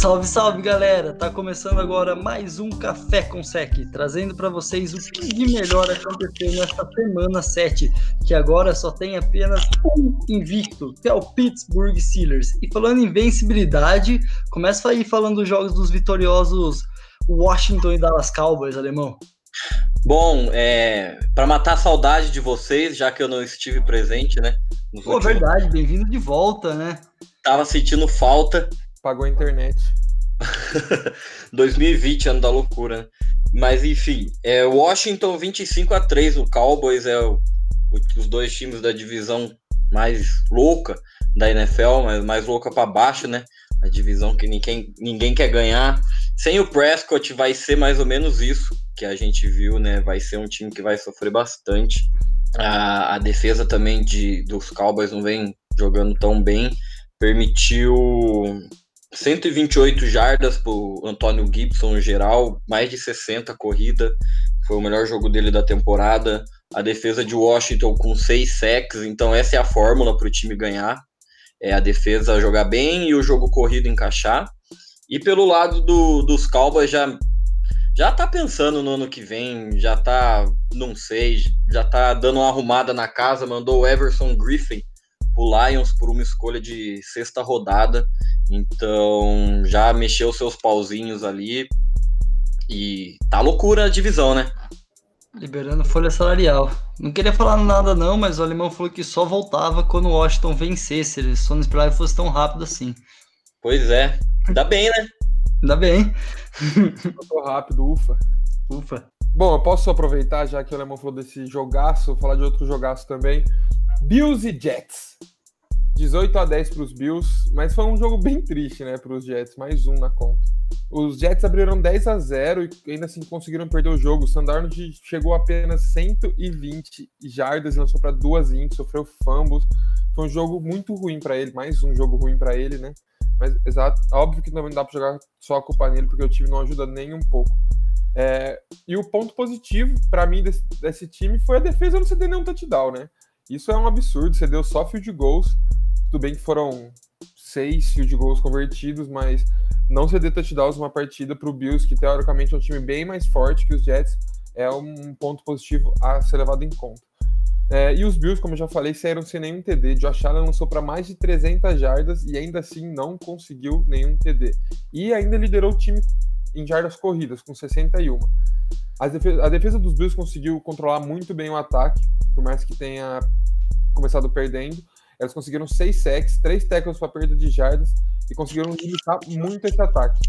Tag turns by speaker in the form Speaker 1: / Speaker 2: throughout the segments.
Speaker 1: Salve, salve galera! Tá começando agora mais um Café com Sec, trazendo para vocês o que de melhor aconteceu nesta semana 7, que agora só tem apenas um invicto, que é o Pittsburgh Steelers. E falando em invencibilidade, começa aí falando dos jogos dos vitoriosos Washington e Dallas Cowboys, alemão.
Speaker 2: Bom, é, para matar a saudade de vocês, já que eu não estive presente, né?
Speaker 1: Pô, últimos... verdade, bem-vindo de volta, né?
Speaker 2: Tava sentindo falta.
Speaker 3: Pagou a internet.
Speaker 2: 2020, ano da loucura. Mas enfim, é Washington 25 a 3 o Cowboys é o, os dois times da divisão mais louca da NFL, mas mais louca para baixo, né? A divisão que ninguém, ninguém quer ganhar. Sem o Prescott vai ser mais ou menos isso que a gente viu, né? Vai ser um time que vai sofrer bastante. A, a defesa também de, dos Cowboys não vem jogando tão bem. Permitiu 128 jardas o Antônio Gibson em geral, mais de 60 corrida. Foi o melhor jogo dele da temporada. A defesa de Washington com seis sacks, então essa é a fórmula para o time ganhar. É a defesa jogar bem e o jogo corrido encaixar. E pelo lado do, dos Cowboys já já tá pensando no ano que vem, já tá, não sei, já tá dando uma arrumada na casa, mandou o Everson Griffin pro Lions por uma escolha de sexta rodada. Então já mexeu seus pauzinhos ali. E tá loucura a divisão, né?
Speaker 1: Liberando folha salarial. Não queria falar nada não, mas o alemão falou que só voltava quando o Washington vencesse. Ele só não esperava que fosse tão rápido assim.
Speaker 2: Pois é. Ainda bem, né?
Speaker 1: Ainda bem.
Speaker 3: Tô rápido, ufa.
Speaker 1: Ufa.
Speaker 3: Bom, eu posso aproveitar, já que o Alemão falou desse jogaço, falar de outro jogaço também. Bills e Jets. 18 a 10 para os Bills, mas foi um jogo bem triste, né, para os Jets, mais um na conta. Os Jets abriram 10 a 0 e ainda assim conseguiram perder o jogo. O Sandarnold chegou apenas 120 jardas e lançou para duas int, sofreu fumbles. Foi um jogo muito ruim para ele, mais um jogo ruim para ele, né? Mas exato, óbvio que também não dá para jogar só a culpa nele, porque o time não ajuda nem um pouco. É, e o ponto positivo para mim desse, desse, time foi a defesa não ceder nenhum touchdown, né? Isso é um absurdo, você deu só field goals. Tudo bem que foram seis field goals convertidos, mas não ceder touchdowns numa partida para o Bills, que teoricamente é um time bem mais forte que os Jets, é um ponto positivo a ser levado em conta. É, e os Bills, como eu já falei, saíram sem nenhum TD. Josh Allen lançou para mais de 300 jardas e ainda assim não conseguiu nenhum TD. E ainda liderou o time em jardas corridas, com 61. A defesa, a defesa dos Bills conseguiu controlar muito bem o ataque, por mais que tenha começado perdendo. Elas conseguiram seis sacks, três tackles para perda de jardas e conseguiram limitar muito esse ataque.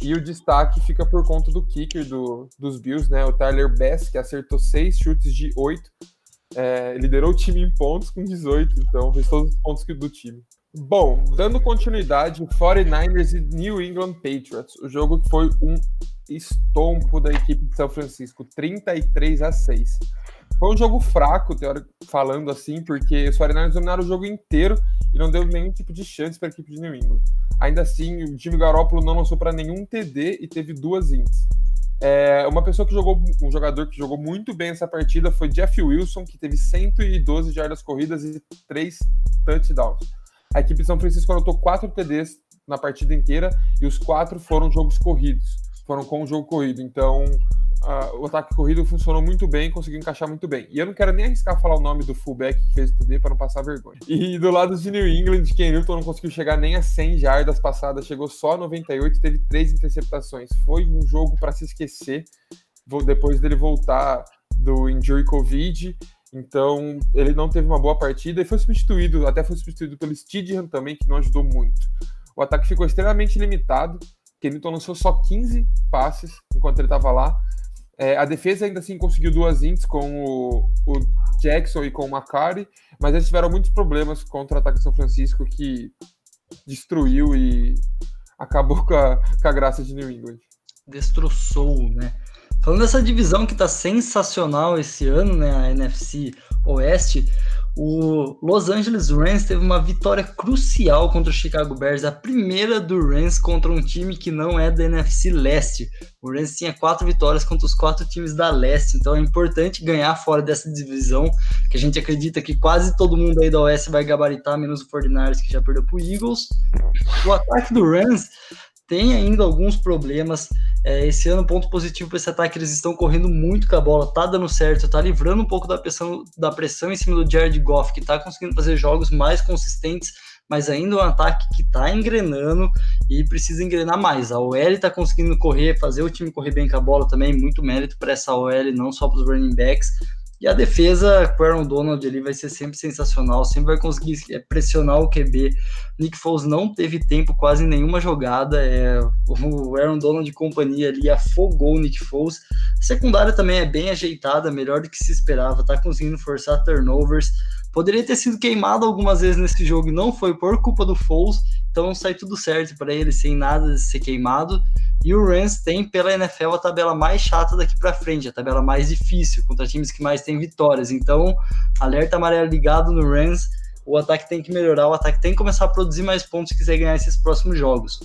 Speaker 3: E o destaque fica por conta do kicker do, dos Bills, né? O Tyler Bass, que acertou seis chutes de oito. É, liderou o time em pontos com 18, então fez todos os pontos do time. Bom, dando continuidade, 49ers e New England Patriots. O jogo que foi um estompo da equipe de São Francisco, 33 a 6. Foi um jogo fraco, falando assim, porque os 49ers dominaram o jogo inteiro e não deu nenhum tipo de chance para a equipe de New England. Ainda assim, o Jimmy Garoppolo não lançou para nenhum TD e teve duas ints. É, uma pessoa que jogou, um jogador que jogou muito bem essa partida foi Jeff Wilson, que teve 112 jardas corridas e 3 touchdowns. A equipe de São Francisco anotou 4 TDs na partida inteira e os quatro foram jogos corridos, foram com o jogo corrido. Então, uh, o ataque corrido funcionou muito bem, conseguiu encaixar muito bem. E eu não quero nem arriscar falar o nome do fullback que fez o TD para não passar vergonha. E do lado de New England, Ken Newton não conseguiu chegar nem a 100 jardas passadas, chegou só a 98 e teve três interceptações. Foi um jogo para se esquecer depois dele voltar do injury COVID. Então, ele não teve uma boa partida e foi substituído, até foi substituído pelo Stidham também, que não ajudou muito. O ataque ficou extremamente limitado. Kenilton lançou só 15 passes enquanto ele estava lá. É, a defesa ainda assim conseguiu duas ints com o, o, Jackson e com o Macari, mas eles tiveram muitos problemas contra o ataque de São Francisco que destruiu e acabou com a, com a graça de New England.
Speaker 1: Destroçou, né? Falando dessa divisão que tá sensacional esse ano, né? A NFC Oeste, o Los Angeles Rams teve uma vitória crucial contra o Chicago Bears, a primeira do Rams contra um time que não é da NFC Leste. O Rams tinha quatro vitórias contra os quatro times da Leste, então é importante ganhar fora dessa divisão, que a gente acredita que quase todo mundo aí da Oeste vai gabaritar, menos o 49ers que já perdeu pro Eagles. O ataque do Rams tem ainda alguns problemas. É, esse ano, ponto positivo para esse ataque, eles estão correndo muito com a bola, tá dando certo, tá livrando um pouco da pressão, da pressão em cima do Jared Goff, que tá conseguindo fazer jogos mais consistentes, mas ainda um ataque que tá engrenando e precisa engrenar mais. A OL tá conseguindo correr, fazer o time correr bem com a bola também, muito mérito para essa OL, não só para os running backs. E a defesa com o Aaron Donald ali vai ser sempre sensacional, sempre vai conseguir é, pressionar o QB. Nick Foles não teve tempo quase nenhuma jogada. É, o Aaron Donald de companhia ali afogou o Nick Foles. A secundária também é bem ajeitada, melhor do que se esperava, tá conseguindo forçar turnovers. Poderia ter sido queimado algumas vezes nesse jogo e não foi por culpa do Foles, então sai tudo certo para ele sem nada de ser queimado. E o Rams tem pela NFL a tabela mais chata daqui para frente, a tabela mais difícil, contra times que mais têm vitórias. Então, alerta amarelo ligado no Rams, o ataque tem que melhorar, o ataque tem que começar a produzir mais pontos se quiser ganhar esses próximos jogos.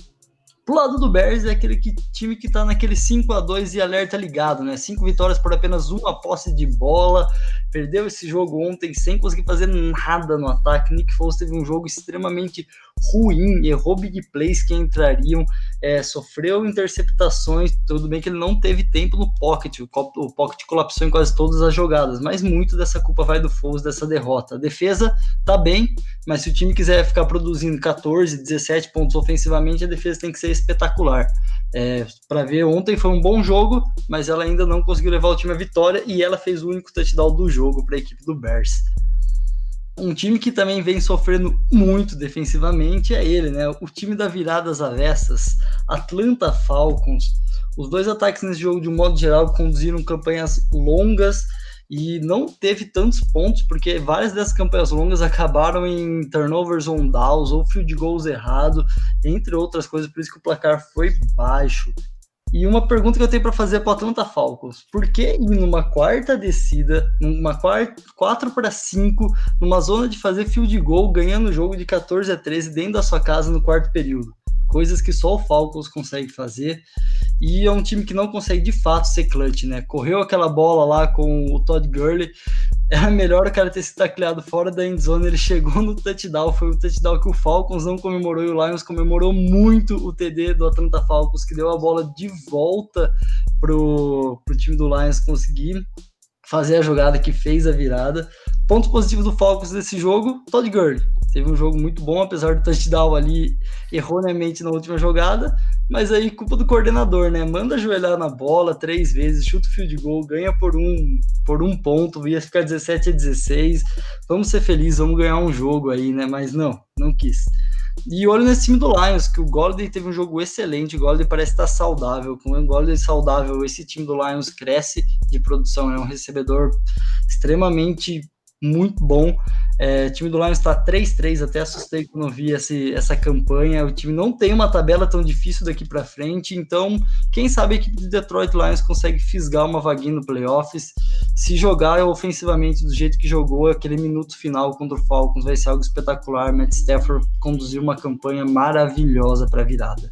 Speaker 1: Pro lado do Bears é aquele que, time que tá naquele 5 a 2 e alerta ligado, né? Cinco vitórias por apenas uma posse de bola. Perdeu esse jogo ontem sem conseguir fazer nada no ataque. Nick Foles teve um jogo extremamente ruim, errou big plays que entrariam, é, sofreu interceptações. Tudo bem que ele não teve tempo no pocket, o, o pocket colapsou em quase todas as jogadas, mas muito dessa culpa vai do Foles dessa derrota. A defesa tá bem, mas se o time quiser ficar produzindo 14, 17 pontos ofensivamente, a defesa tem que ser espetacular. É, para ver, ontem foi um bom jogo, mas ela ainda não conseguiu levar o time à vitória e ela fez o único touchdown do jogo para a equipe do Bears. Um time que também vem sofrendo muito defensivamente é ele, né? O time da viradas avessas, Atlanta Falcons. Os dois ataques nesse jogo, de um modo geral, conduziram campanhas longas e não teve tantos pontos, porque várias dessas campanhas longas acabaram em turnovers on downs ou field goals errado, entre outras coisas, por isso que o placar foi baixo. E uma pergunta que eu tenho para fazer para o Atlanta Falcons: por que ir numa quarta descida, numa quarta, 4 para 5, numa zona de fazer field goal, ganhando o jogo de 14 a 13 dentro da sua casa no quarto período? Coisas que só o Falcons consegue fazer. E é um time que não consegue de fato ser clutch, né? Correu aquela bola lá com o Todd Gurley, era melhor o cara ter se tacleado fora da endzone, ele chegou no touchdown, foi o touchdown que o Falcons não comemorou e o Lions comemorou muito o TD do Atlanta Falcons, que deu a bola de volta pro, pro time do Lions conseguir fazer a jogada que fez a virada. Ponto positivo do Falcons desse jogo, Todd Gurley. Teve um jogo muito bom, apesar do touchdown ali erroneamente na última jogada, mas aí culpa do coordenador, né? Manda ajoelhar na bola três vezes, chuta o field goal, ganha por um, por um ponto, ia ficar 17 a 16. Vamos ser felizes, vamos ganhar um jogo aí, né? Mas não, não quis. E olho nesse time do Lions, que o Golladay teve um jogo excelente, o Golladay parece estar saudável. Com o Golladay saudável, esse time do Lions cresce de produção, é um recebedor extremamente muito bom. É, o time do Lions está 3-3, até assustei quando vi esse, essa campanha. O time não tem uma tabela tão difícil daqui para frente, então quem sabe a equipe do Detroit Lions consegue fisgar uma vaguinha no playoffs. Se jogar ofensivamente do jeito que jogou, aquele minuto final contra o Falcons vai ser algo espetacular. Matt Stafford conduziu uma campanha maravilhosa para a virada.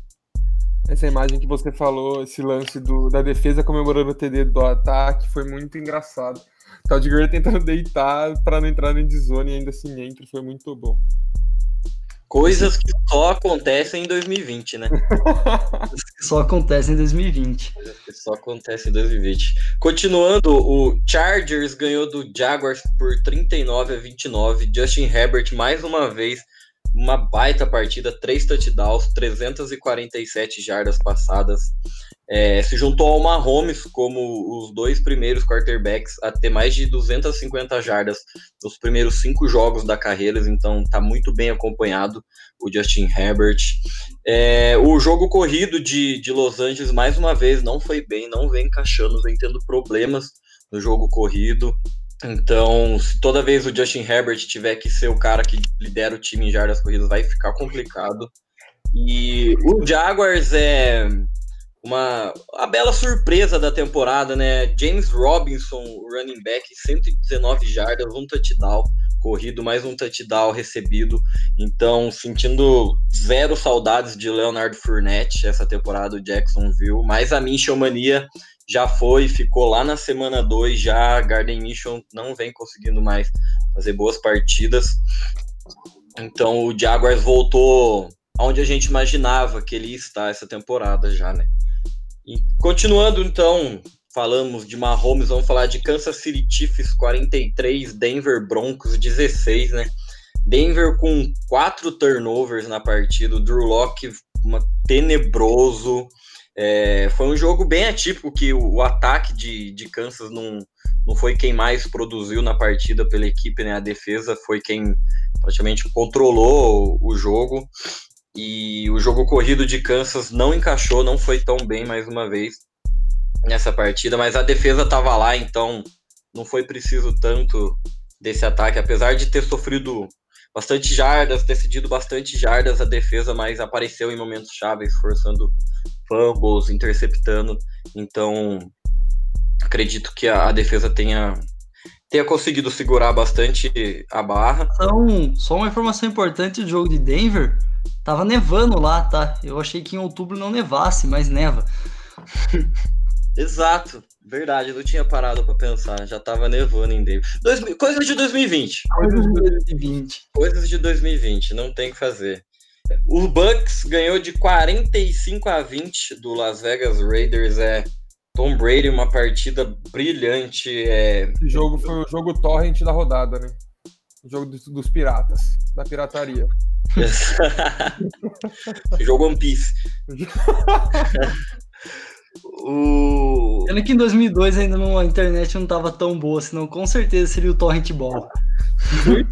Speaker 3: Essa imagem que você falou, esse lance do, da defesa comemorando o TD do ataque, foi muito engraçado. Todd Gurley tentando deitar para não entrar em zone e ainda assim entra, foi muito bom.
Speaker 2: Coisas que só acontecem em 2020, né?
Speaker 1: só acontecem em 2020.
Speaker 2: que só acontece em 2020. Continuando, o Chargers ganhou do Jaguars por 39 a 29. Justin Herbert mais uma vez uma baita partida, três touchdowns, 347 jardas passadas. É, se juntou ao Mahomes como os dois primeiros quarterbacks a ter mais de 250 jardas nos primeiros cinco jogos da carreira, então está muito bem acompanhado o Justin Herbert. É, o jogo corrido de, de Los Angeles, mais uma vez, não foi bem, não vem encaixando, vem tendo problemas no jogo corrido. Então, se toda vez o Justin Herbert tiver que ser o cara que lidera o time em jardas corridas, vai ficar complicado. E o Jaguars é uma a bela surpresa da temporada, né? James Robinson, running back, 119 jardas, um touchdown corrido, mais um touchdown recebido. Então, sentindo zero saudades de Leonard Fournette essa temporada do Jacksonville, mas a Minshew mania já foi, ficou lá na semana 2, já Garden Mission não vem conseguindo mais fazer boas partidas. Então o Jaguars voltou onde a gente imaginava que ele estar essa temporada já, né? E continuando então, falamos de Mahomes, vamos falar de Kansas City Chiefs 43, Denver Broncos 16, né? Denver com quatro turnovers na partida, o Drew Locke uma, tenebroso. É, foi um jogo bem atípico que o, o, ataque de, de Kansas não, não foi quem mais produziu na partida pela equipe, né? A defesa foi quem praticamente controlou o, o jogo. E o jogo corrido de Kansas não encaixou, não foi tão bem mais uma vez nessa partida, mas a defesa estava lá, então não foi preciso tanto desse ataque, apesar de ter sofrido bastante jardas, ter cedido bastante jardas a defesa, mas apareceu em momentos chaves, forçando fumbles, interceptando. Então, acredito que a, a defesa tenha tenha conseguido segurar bastante a barra.
Speaker 1: Então, só uma informação importante do jogo de Denver, tava nevando lá, tá? Eu achei que em outubro não nevasse, mas neva.
Speaker 2: Exato. Verdade, eu não tinha parado para pensar, já tava nevando em Denver. Dois, coisas de 2020.
Speaker 1: Coisas de 2020.
Speaker 2: Coisas de 2020, não tem o que fazer. O Bucks ganhou de 45 a 20 do Las Vegas Raiders. É Tom Brady, uma partida brilhante. É...
Speaker 3: Esse jogo foi o jogo torrent da rodada, né? O jogo dos, dos piratas, da pirataria.
Speaker 2: jogo One Piece.
Speaker 1: O... Pena que em 2002 ainda não, a internet não estava tão boa, senão com certeza seria o Torrent Ball.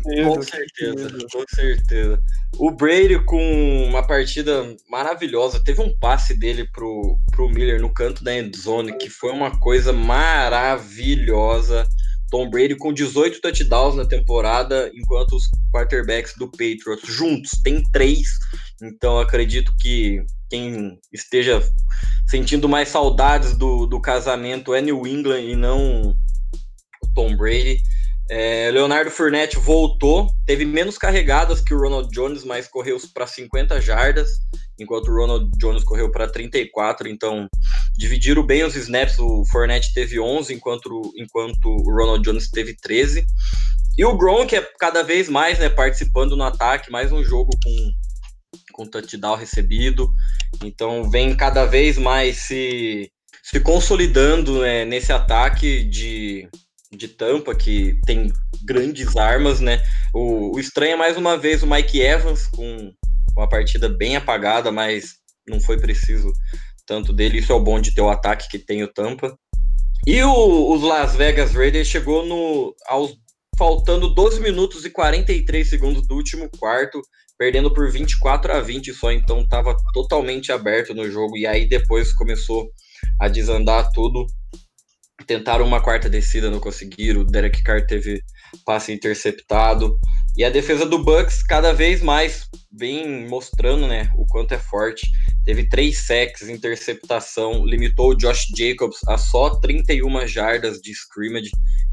Speaker 2: Com certeza, com certeza. O Brady com uma partida maravilhosa. Teve um passe dele pro, pro Miller no canto da endzone, que foi uma coisa maravilhosa. Tom Brady com 18 touchdowns na temporada, enquanto os quarterbacks do Patriots juntos têm três. Então acredito que quem esteja sentindo mais saudades do, do casamento é New England e não Tom Brady. É, Leonardo Fournette voltou, teve menos carregadas que o Ronald Jones, mas correu para 50 jardas, enquanto o Ronald Jones correu para 34. Então, dividiram bem os snaps. O Fournette teve 11, enquanto, enquanto o Ronald Jones teve 13. E o Gronk é cada vez mais né, participando no ataque, mais um jogo com com touchdown recebido. Então vem cada vez mais se, se consolidando né, nesse ataque de, de tampa, que tem grandes armas, né? O, o estranho é mais uma vez o Mike Evans com, com a partida bem apagada, mas não foi preciso tanto dele. Isso é o bom de ter o ataque que tem o Tampa. E o, os Las Vegas Raiders chegou no aos faltando 12 minutos e 43 segundos do último quarto, perdendo por 24 a 20 só, então estava totalmente aberto no jogo. E aí depois começou a desandar tudo. Tentaram uma quarta descida, não conseguiram. O Derek Carr teve passe interceptado. E a defesa do Bucks cada vez mais vem mostrando né, o quanto é forte. Teve três sacks, interceptação, limitou o Josh Jacobs a só 31 jardas de scrimmage.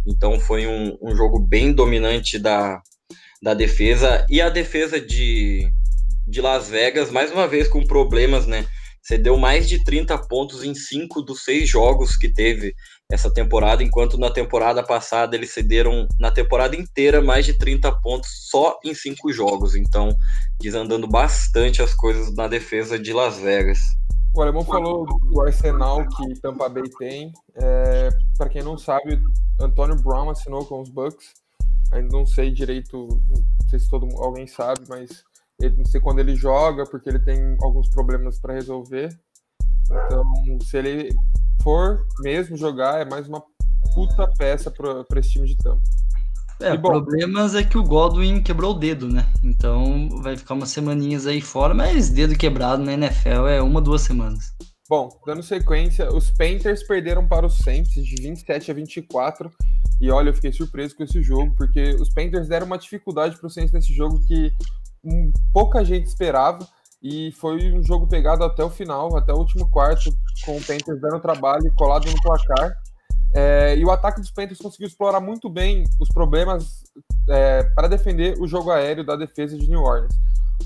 Speaker 2: Então foi um, um jogo bem dominante da, da defesa. E a defesa de, de Las Vegas, mais uma vez com problemas, né? Cedeu mais de 30 pontos em cinco dos seis jogos que teve essa temporada, enquanto na temporada passada eles cederam na temporada inteira mais de 30 pontos só em cinco jogos. Então, desandando bastante as coisas na defesa de Las Vegas.
Speaker 3: O Alemão falou do arsenal que Tampa Bay tem. É, Para quem não sabe, Antônio Brown assinou com os Bucks ainda não sei direito, não sei se todo alguém sabe, mas ele, não sei quando ele joga, porque ele tem alguns problemas para resolver. Então, se ele for mesmo jogar, é mais uma puta peça para esse time de tampa.
Speaker 1: É, o problemas é que o Godwin quebrou o dedo, né? Então vai ficar umas semaninhas aí fora, mas dedo quebrado na NFL é uma, duas semanas.
Speaker 3: Bom, dando sequência, os Panthers perderam para os Saints de 27 a 24 e olha, eu fiquei surpreso com esse jogo, porque os Panthers deram uma dificuldade para o Saints nesse jogo que um, pouca gente esperava. E foi um jogo pegado até o final, até o último quarto, com o Panthers dando trabalho, colado no placar. É, e o ataque dos Panthers conseguiu explorar muito bem os problemas é, para defender o jogo aéreo da defesa de New Orleans.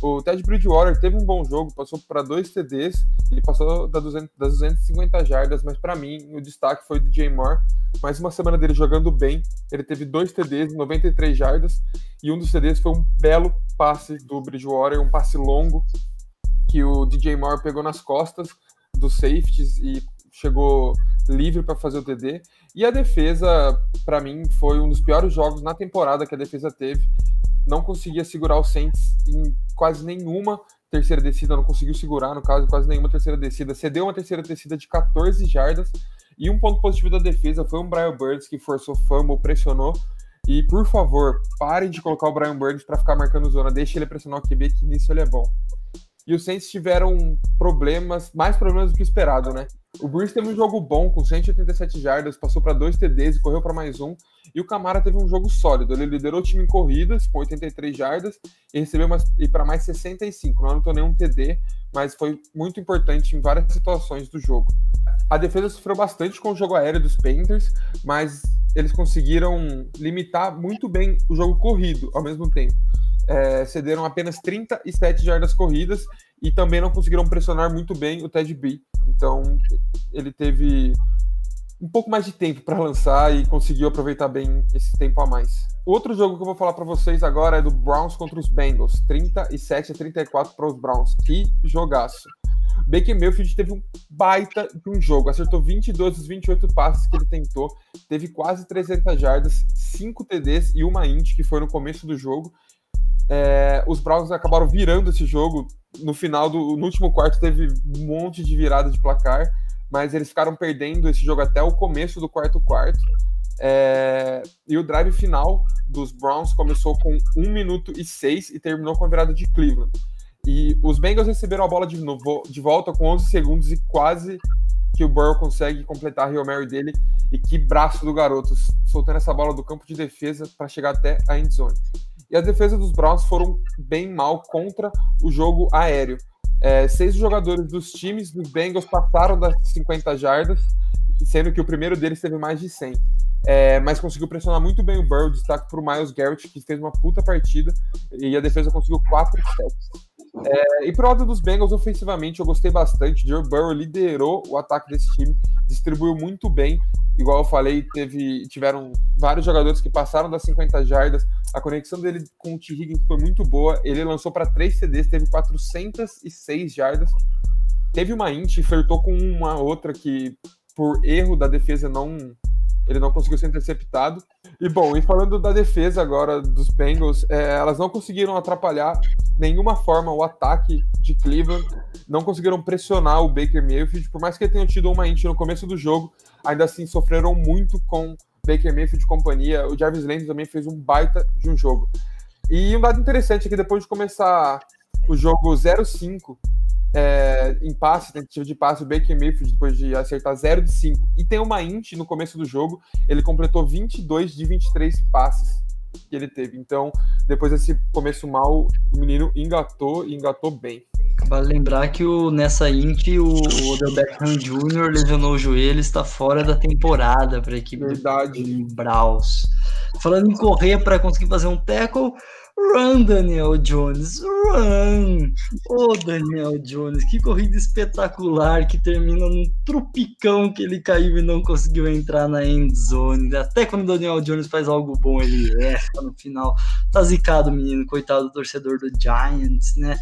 Speaker 3: O Ted Bridgewater teve um bom jogo, passou para dois TDs, ele passou das 250 jardas, mas para mim o destaque foi o DJ Moore. Mais uma semana dele jogando bem, ele teve dois TDs, 93 jardas, e um dos TDs foi um belo passe do Bridgewater, um passe longo, que o DJ Moore pegou nas costas dos safeties e chegou livre para fazer o TD. E a defesa, para mim, foi um dos piores jogos na temporada que a defesa teve. Não conseguia segurar o Saints em quase nenhuma terceira descida, não conseguiu segurar, no caso, quase nenhuma terceira descida. Cedeu uma terceira descida de 14 jardas. E um ponto positivo da defesa foi o Brian Burns, que forçou fumble, pressionou. E, por favor, parem de colocar o Brian Burns para ficar marcando zona. Deixe ele pressionar o QB, que nisso ele é bom. E os Saints tiveram problemas, mais problemas do que esperado, né? O Bruce teve um jogo bom, com 187 jardas, passou para dois TDs e correu para mais um. E o Camara teve um jogo sólido. Ele liderou o time em corridas, com 83 jardas, e recebeu mais, e para mais 65. Não anotou nenhum TD, mas foi muito importante em várias situações do jogo. A defesa sofreu bastante com o jogo aéreo dos Panthers, mas eles conseguiram limitar muito bem o jogo corrido ao mesmo tempo. É, cederam apenas 37 jardas corridas e também não conseguiram pressionar muito bem o Ted B. Então ele teve um pouco mais de tempo para lançar e conseguiu aproveitar bem esse tempo a mais. Outro jogo que eu vou falar para vocês agora é do Browns contra os Bengals, 37 a 34 para os Browns. Que jogaço! Baker Mayfield teve um baita de um jogo, acertou 22 dos 28 passes que ele tentou, teve quase 300 jardas, 5 TDs e uma int, que foi no começo do jogo. É, os Browns acabaram virando esse jogo. No final do no último quarto teve um monte de virada de placar, mas eles ficaram perdendo esse jogo até o começo do quarto quarto. É, e o drive final dos Browns começou com 1 minuto e 6 e terminou com a virada de Cleveland. E os Bengals receberam a bola de, novo, de volta com 11 segundos e quase que o Burrow consegue completar a Rio Mary dele. E que braço do garoto, soltando essa bola do campo de defesa para chegar até a endzone. E as defesas dos Browns foram bem mal contra o jogo aéreo. É, seis jogadores dos times dos Bengals passaram das 50 jardas, sendo que o primeiro deles teve mais de 100. É, mas conseguiu pressionar muito bem o Burrow, destaque para o Miles Garrett, que fez uma puta partida, e a defesa conseguiu quatro sets. É, e pro lado dos Bengals, ofensivamente, eu gostei bastante. Joe Burrow liderou o ataque desse time, distribuiu muito bem. Igual eu falei, teve, tiveram vários jogadores que passaram das 50 jardas. A conexão dele com o T. Higgins foi muito boa. Ele lançou para três CDs, teve 406 jardas. Teve uma int, flertou com uma outra que, por erro da defesa, não ele não conseguiu ser interceptado. E bom, e falando da defesa agora dos Bengals, é, elas não conseguiram atrapalhar nenhuma forma o ataque de Cleveland, não conseguiram pressionar o Baker Mayfield, por mais que ele tenha tido uma int no começo do jogo, ainda assim sofreram muito com Baker Mayfield e companhia. O Jarvis Landry também fez um baita de um jogo. E um dado interessante é que depois de começar o jogo 0-5, é, em passe, tentativa de passe, o Baker Mayfield, depois de acertar 0 de 5, e tem uma int no começo do jogo, ele completou 22 de 23 passes que ele teve. Então, depois desse começo mal, o menino engatou e engatou bem.
Speaker 1: Vale lembrar que o, nessa int o, o Odell Beckham Jr. lesionou o joelho está fora da temporada para a equipe
Speaker 3: Verdade.
Speaker 1: do Braus. Falando em correr para conseguir fazer um tackle, Run, Daniel Jones, run! Ô, oh, Daniel Jones, que corrida espetacular que termina num tropicão que ele caiu e não conseguiu entrar na end zone. Até quando o Daniel Jones faz algo bom, ele erra no final. Tá zicado, menino, coitado do torcedor do Giants, né?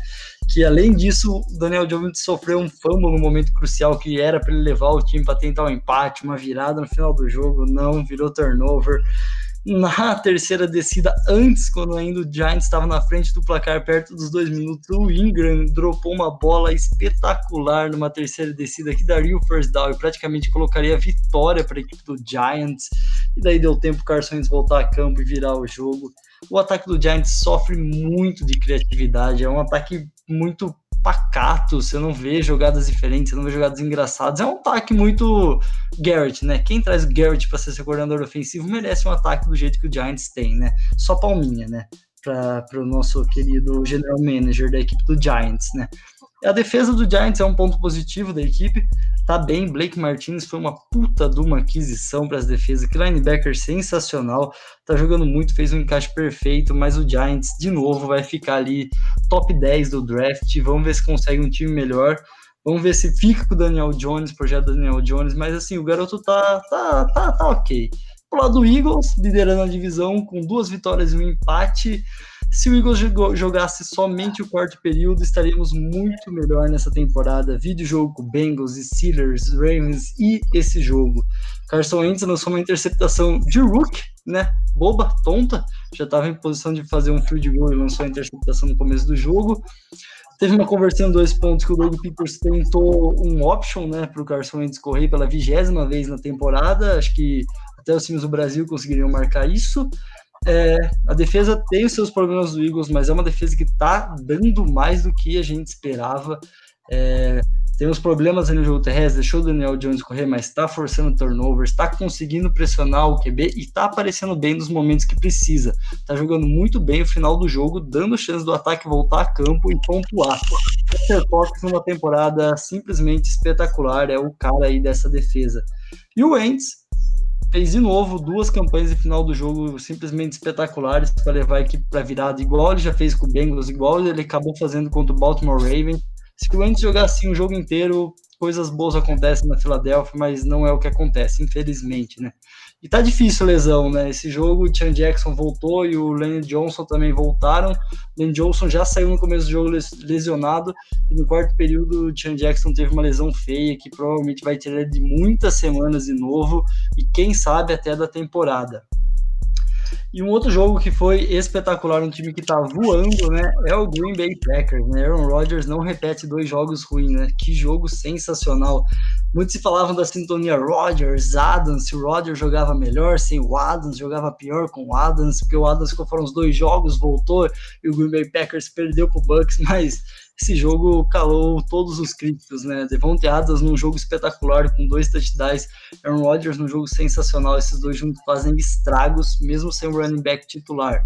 Speaker 1: Que além disso, o Daniel Jones sofreu um fumble no momento crucial que era para ele levar o time para tentar um empate, uma virada no final do jogo, não, virou turnover na terceira descida, antes, quando ainda o Giants estava na frente do placar, perto dos dois minutos, o Ingram dropou uma bola espetacular numa terceira descida que daria o first down e praticamente colocaria a vitória para a equipe do Giants. E daí deu tempo o Carson Wentz voltar a campo e virar o jogo. O ataque do Giants sofre muito de criatividade, é um ataque muito pacato, você não vê jogadas diferentes, você não vê jogadas engraçadas. É um ataque muito Garrett, né? Quem traz Garrett para ser seu coordenador ofensivo merece um ataque do jeito que o Giants tem, né? Só palminha, né? Para o nosso querido general manager da equipe do Giants, né? A defesa do Giants é um ponto positivo da equipe. Tá bem, Blake Martinez foi uma puta de uma aquisição para as defesas. Que linebacker sensacional. Tá jogando muito, fez um encaixe perfeito. Mas o Giants, de novo, vai ficar ali top 10 do draft. Vamos ver se consegue um time melhor. Vamos ver se fica com o Daniel Jones, projeto Daniel Jones. Mas assim, o garoto tá, tá, tá, tá ok. Pro lado do Eagles, liderando a divisão com duas vitórias e um empate Se o Eagles jogasse somente o quarto período, estaríamos muito melhor nessa temporada. Vídeo jogo com Bengals, Steelers, Ravens e esse jogo. Carson Wentz lançou uma interceptação de Rook, né? Boba, tonta. Já estava em posição de fazer um field goal e lançou a interceptação no começo do jogo. Teve uma conversão dois pontos que o Doug Peters tentou um option, né, para o Carson Wentz correr pela vigésima vez na temporada. Acho que até os times do Brasil conseguiriam marcar isso. É, a defesa tem os seus problemas do Eagles, mas é uma defesa que está dando mais do que a gente esperava. É, tem uns problemas no jogo terrestre, deixou o Daniel Jones correr, mas está forçando turnovers, está conseguindo pressionar o QB e está aparecendo bem nos momentos que precisa. Está jogando muito bem o final do jogo, dando chance do ataque voltar a campo e pontuar. Peter Cox numa temporada simplesmente espetacular, é o cara aí dessa defesa. E o Wentz fez de novo duas campanhas de final do jogo simplesmente espetaculares para levar a equipe para virada, igual ele já fez com o Bengals, igual ele acabou fazendo contra o Baltimore Ravens se o Wentz jogar assim o jogo inteiro, coisas boas acontecem na Filadélfia, mas não é o que acontece, infelizmente, né? E tá difícil lesão, né? Esse jogo, o Chan Jackson voltou e o Lenny Johnson também voltaram. Lenny Johnson já saiu no começo do jogo lesionado e no quarto período o Chan Jackson teve uma lesão feia que provavelmente vai tirar de muitas semanas de novo e quem sabe até da temporada. E um outro jogo que foi espetacular, um time que tá voando, né? É o Green Bay Packers, né? Aaron Rodgers não repete dois jogos ruins, né? Que jogo sensacional. Muitos se falavam da sintonia Rodgers, Adams, se o Rodgers jogava melhor, se o Adams jogava pior com o Adams, porque o Adams ficou fora uns dois jogos, voltou e o Green Bay Packers perdeu pro Bucks, mas esse jogo calou todos os críticos, né? Devontae Adams num jogo espetacular com dois touchdowns, Aaron Rodgers num jogo sensacional, esses dois juntos fazem estragos, mesmo sem o running back titular.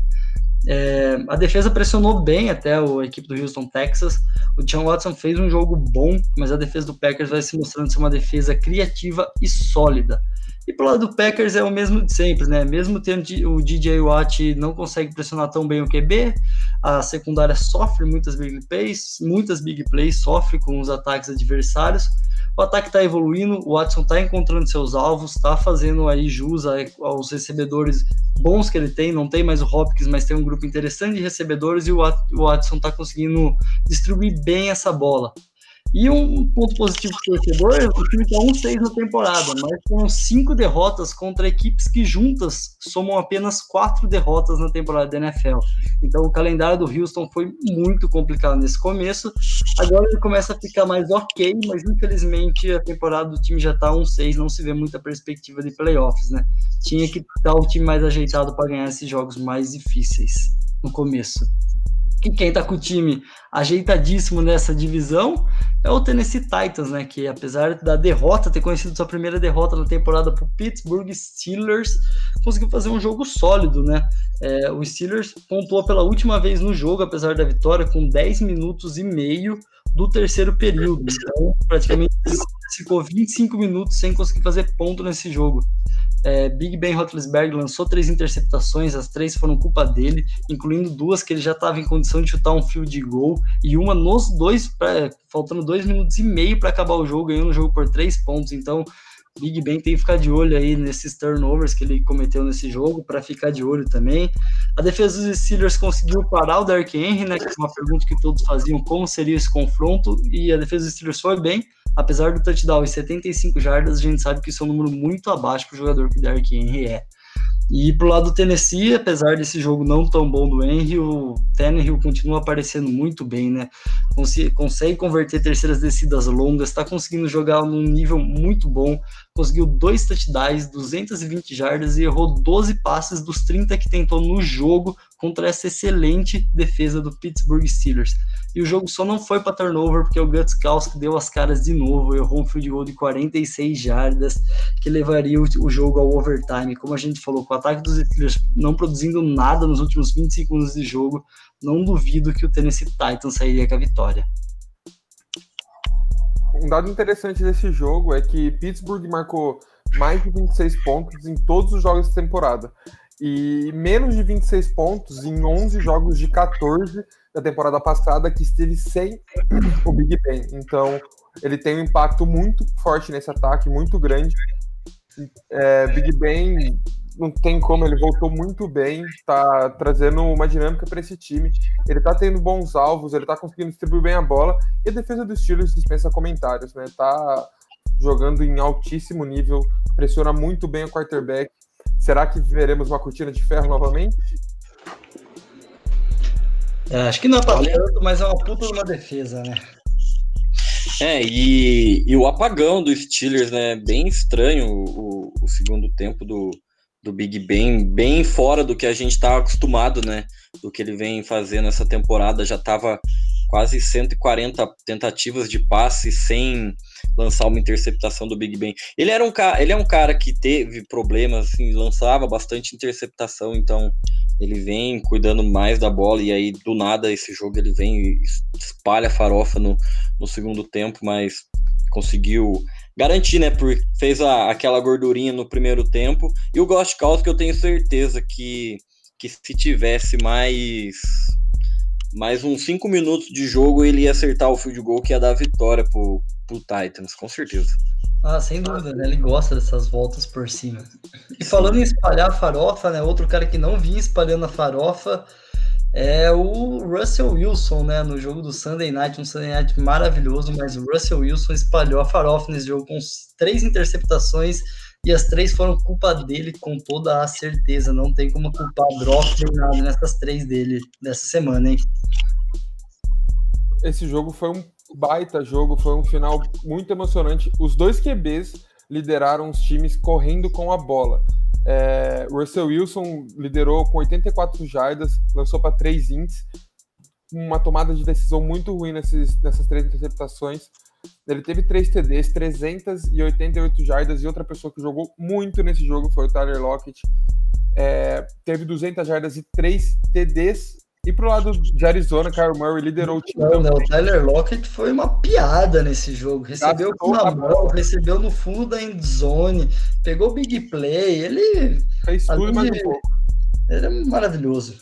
Speaker 1: É, a defesa pressionou bem até a equipe do Houston Texas. O John Watson fez um jogo bom, mas a defesa do Packers vai se mostrando ser uma defesa criativa e sólida. E pro lado do Packers é o mesmo de sempre, né? Mesmo tendo o DJ Watt não consegue pressionar tão bem o QB, a secundária sofre muitas big plays, muitas big plays, sofre com os ataques adversários. O ataque está evoluindo, o Watson está encontrando seus alvos, está fazendo aí jus aos recebedores bons que ele tem. Não tem mais o Hopkins, mas tem um grupo interessante de recebedores e o Watson está conseguindo distribuir bem essa bola. E um ponto positivo para o torcedor, o time está 1-6 na temporada, mas foram cinco derrotas contra equipes que juntas somam apenas quatro derrotas na temporada da NFL. Então o calendário do Houston foi muito complicado nesse começo. Agora ele começa a ficar mais ok, mas infelizmente a temporada do time já está 1-6, não se vê muita perspectiva de playoffs, né? Tinha que estar o time mais ajeitado para ganhar esses jogos mais difíceis no começo. E quem tá com o time ajeitadíssimo nessa divisão é o Tennessee Titans, né? Que apesar da derrota, ter conhecido sua primeira derrota na temporada para o Pittsburgh Steelers, conseguiu fazer um jogo sólido, né? É, o Steelers pontuou pela última vez no jogo, apesar da vitória, com 10 minutos e meio do terceiro período. Então, praticamente ficou 25 minutos sem conseguir fazer ponto nesse jogo. É, Big Ben Roethlisberger lançou três interceptações, as três foram culpa dele, incluindo duas que ele já estava em condição de chutar um field goal e uma nos dois, pra, faltando dois minutos e meio para acabar o jogo, ganhando o jogo por três pontos. Então, Big Ben tem que ficar de olho aí nesses turnovers que ele cometeu nesse jogo, para ficar de olho também. A defesa dos Steelers conseguiu parar o Dark Henry, né? Que é uma pergunta que todos faziam, como seria esse confronto, e a defesa dos Steelers foi bem apesar do touchdown em 75 jardas, a gente sabe que isso é um número muito abaixo para o jogador que o Derrick Henry é. E pro lado do Tennessee, apesar desse jogo não tão bom do Henry, o Tannehill continua aparecendo muito bem, né? consegue converter terceiras descidas longas, está conseguindo jogar num nível muito bom, conseguiu dois touchdowns, 220 jardas e errou 12 passes dos 30 que tentou no jogo contra essa excelente defesa do Pittsburgh Steelers. E o jogo só não foi para turnover porque o Guts Kowski deu as caras de novo, errou um field goal de 46 jardas que levaria o, jogo ao overtime. Como a gente falou, com o ataque dos Steelers não produzindo nada nos últimos 20 segundos de jogo, não duvido que o Tennessee Titans sairia com a vitória.
Speaker 3: Um dado interessante desse jogo é que Pittsburgh marcou mais de 26 pontos em todos os jogos da temporada e menos de 26 pontos em 11 jogos de 14 da temporada passada que esteve sem o Big Ben. Então, ele tem um impacto muito forte nesse ataque, muito grande. É, Big Ben não tem como, ele voltou muito bem, tá trazendo uma dinâmica para esse time. Ele tá tendo bons alvos, ele tá conseguindo distribuir bem a bola, e a defesa dos Steelers dispensa comentários, né? Tá jogando em altíssimo nível, pressiona muito bem o quarterback. Será que veremos uma cortina de ferro novamente?
Speaker 1: É, acho que não é pra tanto, mas é uma puta de uma defesa, né?
Speaker 2: É, e, e o apagão do Steelers, né? Bem estranho o, o segundo tempo do, do Big Ben, bem fora do que a gente está acostumado, né? Do que ele vem fazendo essa temporada. Já estava quase 140 tentativas de passe sem lançar uma interceptação do Big Ben. Ele era um cara, ele é um cara que teve problemas, assim, lançava bastante interceptação, então ele vem cuidando mais da bola e aí do nada esse jogo ele vem e espalha farofa no, no segundo tempo, mas conseguiu garantir, né? Porque fez a, aquela gordurinha no primeiro tempo. E o Ghost Calls que eu tenho certeza que, que se tivesse mais mais uns 5 minutos de jogo, ele ia acertar o field goal que ia dar vitória pro, pro Titans, com certeza.
Speaker 1: Ah, sem dúvida, né? Ele gosta dessas voltas por cima. E falando em espalhar a farofa, né? Outro cara que não vinha espalhando a farofa é o Russell Wilson, né? No jogo do Sunday Night, um Sunday Night maravilhoso, mas o Russell Wilson espalhou a farofa nesse jogo com três interceptações e as três foram culpa dele com toda a certeza. Não tem como culpar drop nem nada nessas três dele dessa semana, hein?
Speaker 3: Esse jogo foi um baita jogo, foi um final muito emocionante. Os dois QBs lideraram os times correndo com a bola. É, Russell Wilson liderou com 84 jardas, lançou para 3 ints, uma tomada de decisão muito ruim nesses, nessas três interceptações. Ele teve três TDs, 388 jardas, e outra pessoa que jogou muito nesse jogo foi o Tyler Lockett. É, teve 200 jardas e 3 TDs. E pro lado de Arizona, Kyle Murray liderou o time.
Speaker 1: Não, não, o Tyler Lockett foi uma piada nesse jogo. Recebeu com a mão, recebeu no fundo da endzone, pegou big play. Ele.
Speaker 3: Fez tudo pouco.
Speaker 1: Ele é maravilhoso.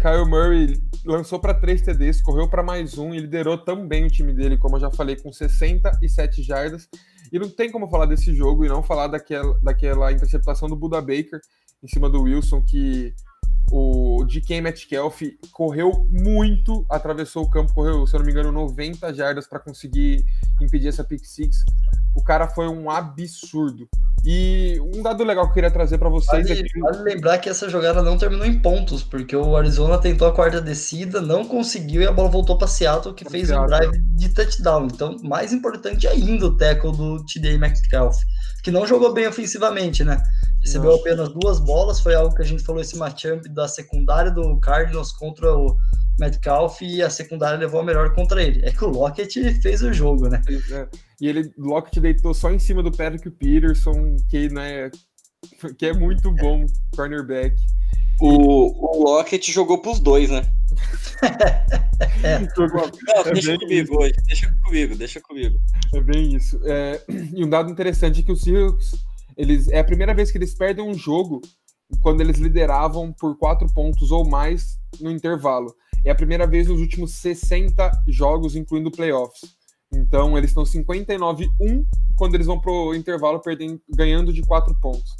Speaker 3: Kyle Murray lançou para três TDs, correu para mais um e liderou também o time dele, como eu já falei, com 67 jardas. E não tem como falar desse jogo e não falar daquela, daquela interceptação do Buda Baker em cima do Wilson, que o DK Metcalf correu muito, atravessou o campo, correu, se eu não me engano, 90 jardas para conseguir impedir essa pick six. O cara foi um absurdo. E um dado legal que eu queria trazer para vocês
Speaker 1: vale, é Vale lembrar que essa jogada não terminou em pontos, porque o Arizona tentou a quarta descida, não conseguiu e a bola voltou para Seattle, que fez Seattle. um drive de touchdown. Então, mais importante ainda o tackle do TD Metcalf, que não jogou bem ofensivamente, né? Recebeu Nossa. apenas duas bolas, foi algo que a gente falou esse matchup da secundária do Cardinals contra o Metcalf e a secundária levou a melhor contra ele. É que o Lockett fez o jogo, né?
Speaker 3: É. E ele, Lockett deitou só em cima do Patrick Peterson, que, né, que é muito bom, cornerback.
Speaker 2: O, o Lockett jogou pros dois, né? é. Não, deixa é comigo hoje, deixa comigo, deixa comigo.
Speaker 3: É bem isso. É, e um dado interessante é que o Seahawks, eles, é a primeira vez que eles perdem um jogo quando eles lideravam por quatro pontos ou mais no intervalo. É a primeira vez nos últimos 60 jogos, incluindo playoffs. Então, eles estão 59-1 quando eles vão pro intervalo perdendo, ganhando de 4 pontos.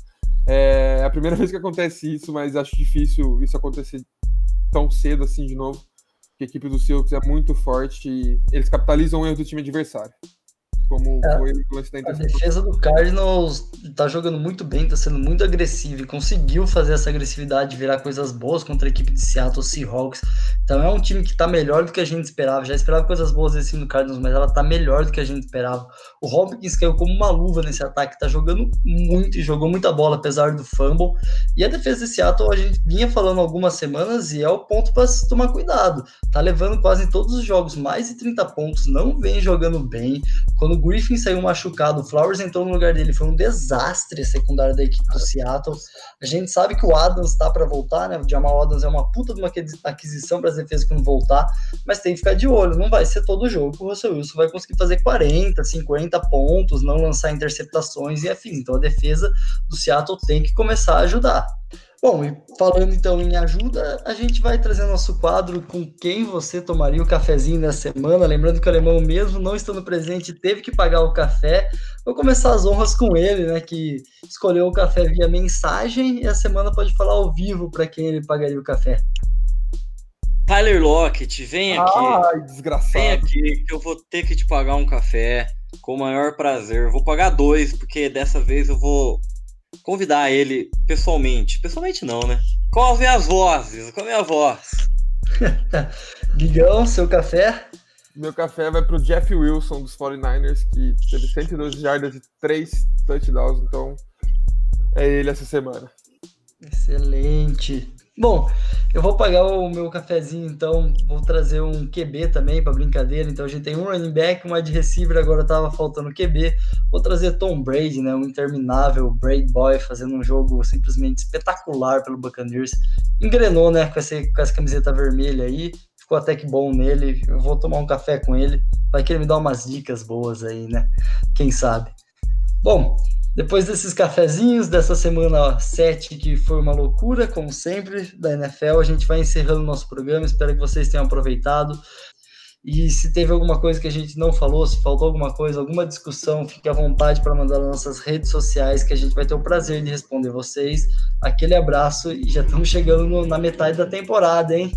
Speaker 3: É a primeira vez que acontece isso, mas acho difícil isso acontecer tão cedo assim de novo. Porque a equipe do Seahawks é muito forte e eles capitalizam o erro do time adversário como é, foi o lance da
Speaker 1: A defesa do Cardinals tá jogando muito bem, tá sendo muito agressiva e conseguiu fazer essa agressividade virar coisas boas contra a equipe de Seattle Seahawks. Então é um time que tá melhor do que a gente esperava. Já esperava coisas boas desse time do Cardinals, mas ela tá melhor do que a gente esperava. O Hopkins caiu como uma luva nesse ataque, tá jogando muito e jogou muita bola, apesar do fumble. E a defesa de Seattle a gente vinha falando algumas semanas e é o ponto para se tomar cuidado. Tá levando quase em todos os jogos mais de 30 pontos, não vem jogando bem. Quando o Griffin saiu machucado, o Flowers entrou no lugar dele, foi um desastre a secundária da equipe do Seattle. A gente sabe que o Adams está para voltar, né? O Jamal Adams é uma puta de uma aquisição para as defesas quando voltar, mas tem que ficar de olho, não vai ser todo jogo que o Russell Wilson vai conseguir fazer 40, 50 pontos, não lançar interceptações e afim. Então a defesa do Seattle tem que começar a ajudar. Bom, e falando então em ajuda, a gente vai trazer nosso quadro com quem você tomaria o cafezinho nessa semana. Lembrando que o alemão, mesmo não estando presente, teve que pagar o café. Vou começar as honras com ele, né? Que escolheu o café via mensagem e a semana pode falar ao vivo para quem ele pagaria o café.
Speaker 2: Tyler Lockett, vem aqui.
Speaker 3: Ai, desgraçado.
Speaker 2: Vem aqui que eu vou ter que te pagar um café com o maior prazer. Vou pagar dois, porque dessa vez eu vou convidar ele pessoalmente. Pessoalmente não, né? Com as vozes, com a minha voz.
Speaker 1: Guigão, seu café?
Speaker 3: Meu café vai pro Jeff Wilson dos 49ers, que teve 112 jardas e 3 touchdowns, então é ele essa semana.
Speaker 1: Excelente. Bom, eu vou pagar o meu cafezinho, então vou trazer um QB também para brincadeira. Então a gente tem um running back, um wide receiver, agora tava faltando QB. Vou trazer Tom Brady, né, um interminável Brady Boy fazendo um jogo simplesmente espetacular pelo Buccaneers. Engrenou, né, com essa, com essa camiseta vermelha aí. Ficou até que bom nele. Eu vou tomar um café com ele. Vai querer me dar umas dicas boas aí, né? Quem sabe. Bom, depois desses cafezinhos dessa semana 7, que foi uma loucura, como sempre, da NFL, a gente vai encerrando o nosso programa. Espero que vocês tenham aproveitado. E se teve alguma coisa que a gente não falou, se faltou alguma coisa, alguma discussão, fique à vontade para mandar nas nossas redes sociais, que a gente vai ter o prazer de responder vocês. Aquele abraço e já estamos chegando na metade da temporada, hein?